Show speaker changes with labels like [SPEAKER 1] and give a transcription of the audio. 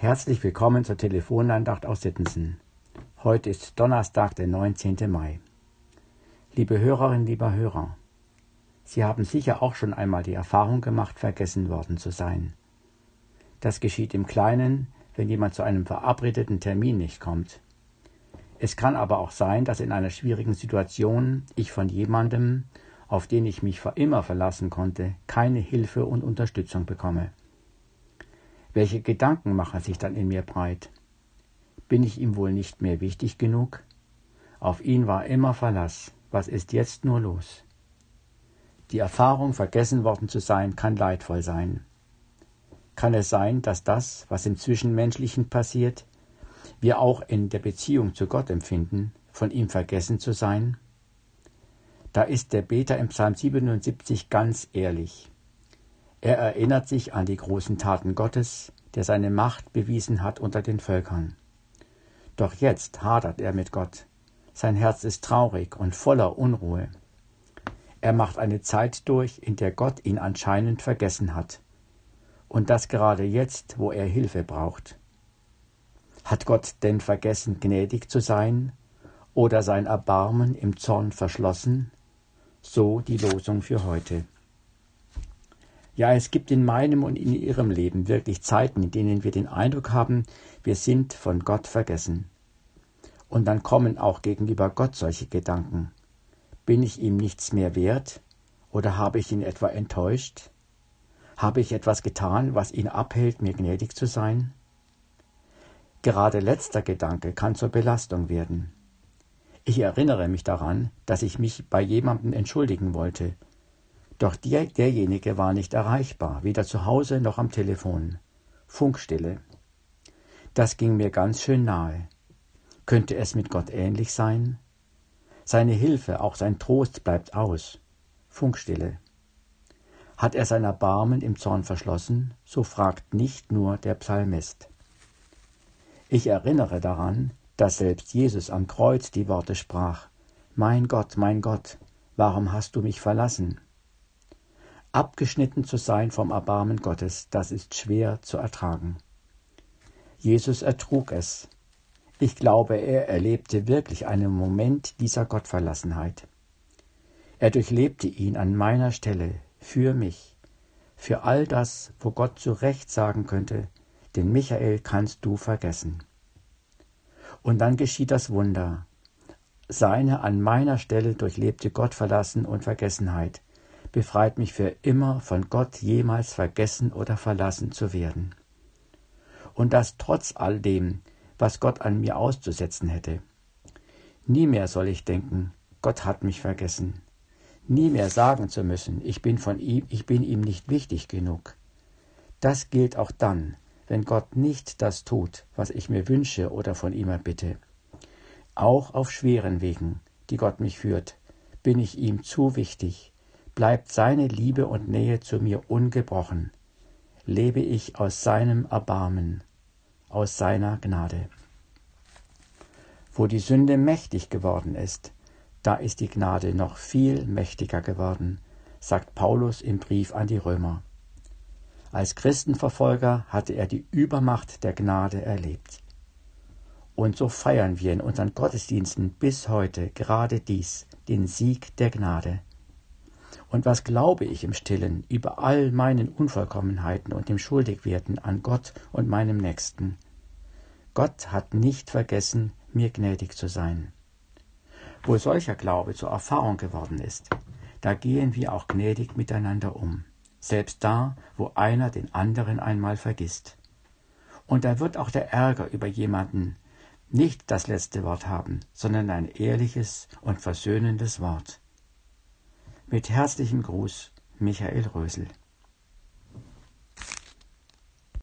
[SPEAKER 1] Herzlich willkommen zur Telefonandacht aus Sittensen. Heute ist Donnerstag, der 19. Mai. Liebe Hörerinnen, lieber Hörer, Sie haben sicher auch schon einmal die Erfahrung gemacht, vergessen worden zu sein. Das geschieht im Kleinen, wenn jemand zu einem verabredeten Termin nicht kommt. Es kann aber auch sein, dass in einer schwierigen Situation ich von jemandem, auf den ich mich immer verlassen konnte, keine Hilfe und Unterstützung bekomme. Welche Gedanken machen sich dann in mir breit? Bin ich ihm wohl nicht mehr wichtig genug? Auf ihn war immer Verlass. Was ist jetzt nur los? Die Erfahrung, vergessen worden zu sein, kann leidvoll sein. Kann es sein, dass das, was im Zwischenmenschlichen passiert, wir auch in der Beziehung zu Gott empfinden, von ihm vergessen zu sein? Da ist der Beter im Psalm 77 ganz ehrlich. Er erinnert sich an die großen Taten Gottes, der seine Macht bewiesen hat unter den Völkern. Doch jetzt hadert er mit Gott. Sein Herz ist traurig und voller Unruhe. Er macht eine Zeit durch, in der Gott ihn anscheinend vergessen hat. Und das gerade jetzt, wo er Hilfe braucht. Hat Gott denn vergessen, gnädig zu sein oder sein Erbarmen im Zorn verschlossen? So die Losung für heute. Ja, es gibt in meinem und in Ihrem Leben wirklich Zeiten, in denen wir den Eindruck haben, wir sind von Gott vergessen. Und dann kommen auch gegenüber Gott solche Gedanken. Bin ich ihm nichts mehr wert? Oder habe ich ihn etwa enttäuscht? Habe ich etwas getan, was ihn abhält, mir gnädig zu sein? Gerade letzter Gedanke kann zur Belastung werden. Ich erinnere mich daran, dass ich mich bei jemandem entschuldigen wollte, doch der, derjenige war nicht erreichbar, weder zu Hause noch am Telefon. Funkstille. Das ging mir ganz schön nahe. Könnte es mit Gott ähnlich sein? Seine Hilfe, auch sein Trost bleibt aus. Funkstille. Hat er sein Erbarmen im Zorn verschlossen? So fragt nicht nur der Psalmist. Ich erinnere daran, dass selbst Jesus am Kreuz die Worte sprach Mein Gott, mein Gott, warum hast du mich verlassen? Abgeschnitten zu sein vom Erbarmen Gottes, das ist schwer zu ertragen. Jesus ertrug es. Ich glaube, er erlebte wirklich einen Moment dieser Gottverlassenheit. Er durchlebte ihn an meiner Stelle, für mich, für all das, wo Gott zu Recht sagen könnte, den Michael kannst du vergessen. Und dann geschieht das Wunder. Seine an meiner Stelle durchlebte Gottverlassen und Vergessenheit befreit mich für immer von Gott jemals vergessen oder verlassen zu werden. Und das trotz all dem, was Gott an mir auszusetzen hätte. Nie mehr soll ich denken, Gott hat mich vergessen. Nie mehr sagen zu müssen, ich bin von ihm, ich bin ihm nicht wichtig genug. Das gilt auch dann, wenn Gott nicht das tut, was ich mir wünsche oder von ihm erbitte. Auch auf schweren Wegen, die Gott mich führt, bin ich ihm zu wichtig, bleibt seine Liebe und Nähe zu mir ungebrochen, lebe ich aus seinem Erbarmen, aus seiner Gnade. Wo die Sünde mächtig geworden ist, da ist die Gnade noch viel mächtiger geworden, sagt Paulus im Brief an die Römer. Als Christenverfolger hatte er die Übermacht der Gnade erlebt. Und so feiern wir in unseren Gottesdiensten bis heute gerade dies, den Sieg der Gnade. Und was glaube ich im stillen über all meinen Unvollkommenheiten und dem Schuldigwerden an Gott und meinem Nächsten? Gott hat nicht vergessen, mir gnädig zu sein. Wo solcher Glaube zur Erfahrung geworden ist, da gehen wir auch gnädig miteinander um, selbst da, wo einer den anderen einmal vergisst. Und da wird auch der Ärger über jemanden nicht das letzte Wort haben, sondern ein ehrliches und versöhnendes Wort. Mit herzlichem Gruß, Michael Rösel.